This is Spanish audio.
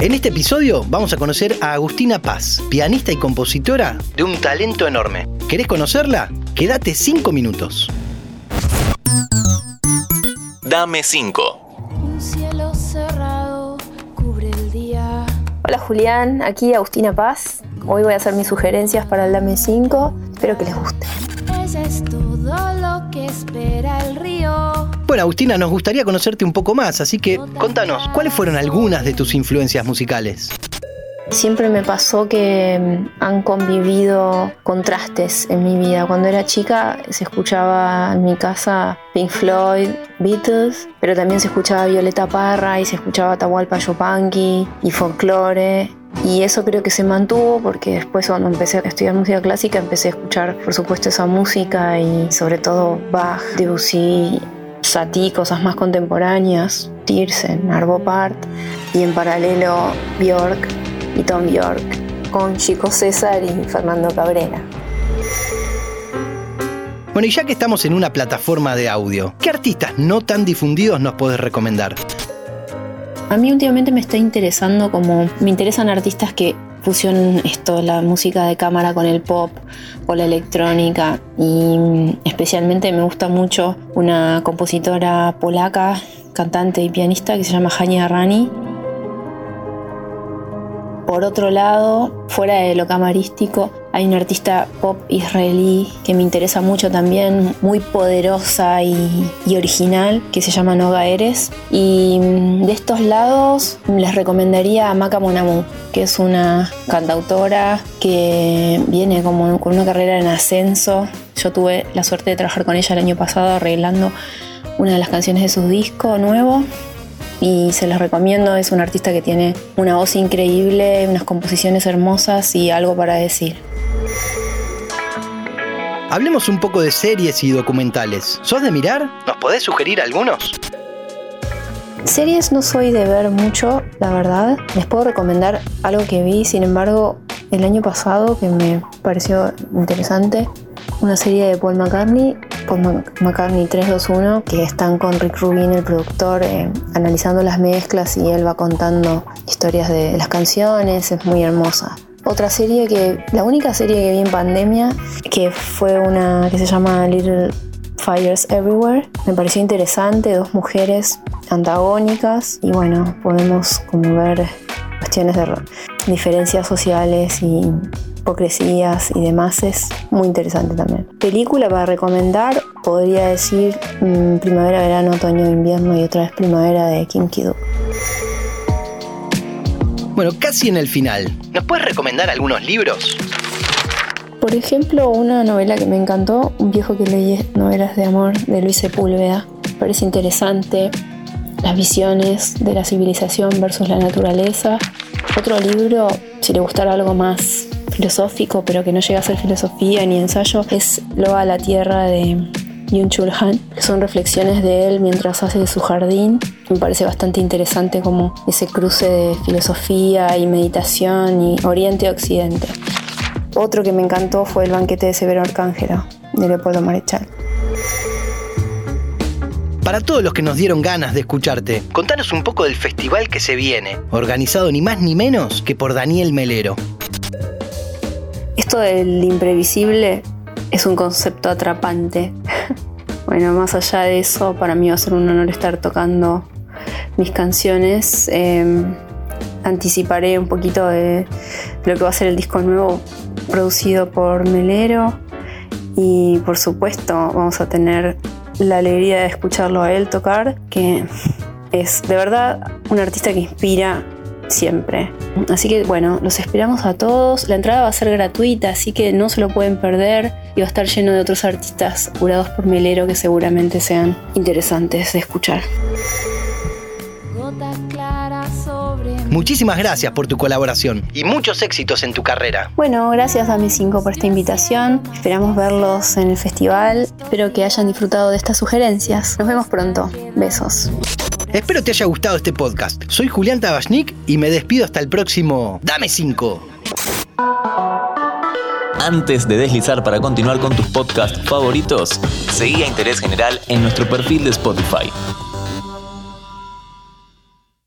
En este episodio vamos a conocer a Agustina Paz, pianista y compositora de un talento enorme. ¿Querés conocerla? Quédate 5 minutos. Dame 5. Un cielo cerrado cubre el día. Hola Julián, aquí Agustina Paz. Hoy voy a hacer mis sugerencias para el Dame 5. Espero que les guste. Ella es todo lo que espera el río. Bueno, Agustina, nos gustaría conocerte un poco más, así que contanos, ¿cuáles fueron algunas de tus influencias musicales? Siempre me pasó que mm, han convivido contrastes en mi vida. Cuando era chica se escuchaba en mi casa Pink Floyd, Beatles, pero también se escuchaba Violeta Parra y se escuchaba Atahualpa Yupanqui y folclore. Y eso creo que se mantuvo porque después cuando empecé a estudiar música clásica empecé a escuchar por supuesto esa música y sobre todo Bach, Debussy, Satie, cosas más contemporáneas, Tiersen, Arvo Part y en paralelo Björk y Tom Björk con Chico César y Fernando Cabrera. Bueno, y ya que estamos en una plataforma de audio, ¿qué artistas no tan difundidos nos podés recomendar? A mí últimamente me está interesando como me interesan artistas que fusionan esto, la música de cámara con el pop o la electrónica y mm, especialmente me gusta mucho una compositora polaca, cantante y pianista que se llama Hania Rani. Por otro lado, fuera de lo camarístico, hay una artista pop israelí que me interesa mucho también, muy poderosa y, y original, que se llama Noga Eres. Y mm, de estos lados les recomendaría a Maka Monamu, que es una cantautora que viene como con una carrera en ascenso. Yo tuve la suerte de trabajar con ella el año pasado arreglando una de las canciones de su disco nuevo y se los recomiendo. Es un artista que tiene una voz increíble, unas composiciones hermosas y algo para decir. Hablemos un poco de series y documentales. ¿Sos de mirar? ¿Nos podés sugerir algunos? Series no soy de ver mucho, la verdad. Les puedo recomendar algo que vi, sin embargo, el año pasado que me pareció interesante. Una serie de Paul McCartney, Paul McCartney 321, que están con Rick Rubin, el productor, eh, analizando las mezclas y él va contando historias de las canciones. Es muy hermosa. Otra serie que, la única serie que vi en pandemia, que fue una que se llama Little Fires Everywhere. Me pareció interesante, dos mujeres antagónicas y bueno, podemos como ver cuestiones de diferencias sociales y hipocresías y demás. Es muy interesante también. Película para recomendar, podría decir mm, Primavera, Verano, Otoño, Invierno y otra vez Primavera de Kim Ki-duk. Bueno, casi en el final. ¿Nos puedes recomendar algunos libros? Por ejemplo, una novela que me encantó, un viejo que leí novelas de amor de Luis Sepúlveda. Parece interesante las visiones de la civilización versus la naturaleza. Otro libro, si le gustara algo más filosófico, pero que no llega a ser filosofía ni ensayo, es Loa a la Tierra de Yun-Chul Han, que son reflexiones de él mientras hace su jardín. Me parece bastante interesante como ese cruce de filosofía y meditación y Oriente-Occidente. Otro que me encantó fue El banquete de Severo Arcángelo, de Leopoldo Marechal. Para todos los que nos dieron ganas de escucharte, contanos un poco del festival que se viene, organizado ni más ni menos que por Daniel Melero. Esto del imprevisible es un concepto atrapante. bueno, más allá de eso, para mí va a ser un honor estar tocando mis canciones. Eh, anticiparé un poquito de lo que va a ser el disco nuevo producido por Melero y por supuesto vamos a tener la alegría de escucharlo a él tocar, que es de verdad un artista que inspira siempre. Así que bueno, los esperamos a todos. La entrada va a ser gratuita, así que no se lo pueden perder y va a estar lleno de otros artistas curados por Melero que seguramente sean interesantes de escuchar. Muchísimas gracias por tu colaboración y muchos éxitos en tu carrera. Bueno, gracias a mis cinco por esta invitación. Esperamos verlos en el festival. Espero que hayan disfrutado de estas sugerencias. Nos vemos pronto. Besos. Espero te haya gustado este podcast. Soy Julián Tabachnik y me despido hasta el próximo Dame 5. Antes de deslizar para continuar con tus podcasts favoritos, seguí a Interés General en nuestro perfil de Spotify.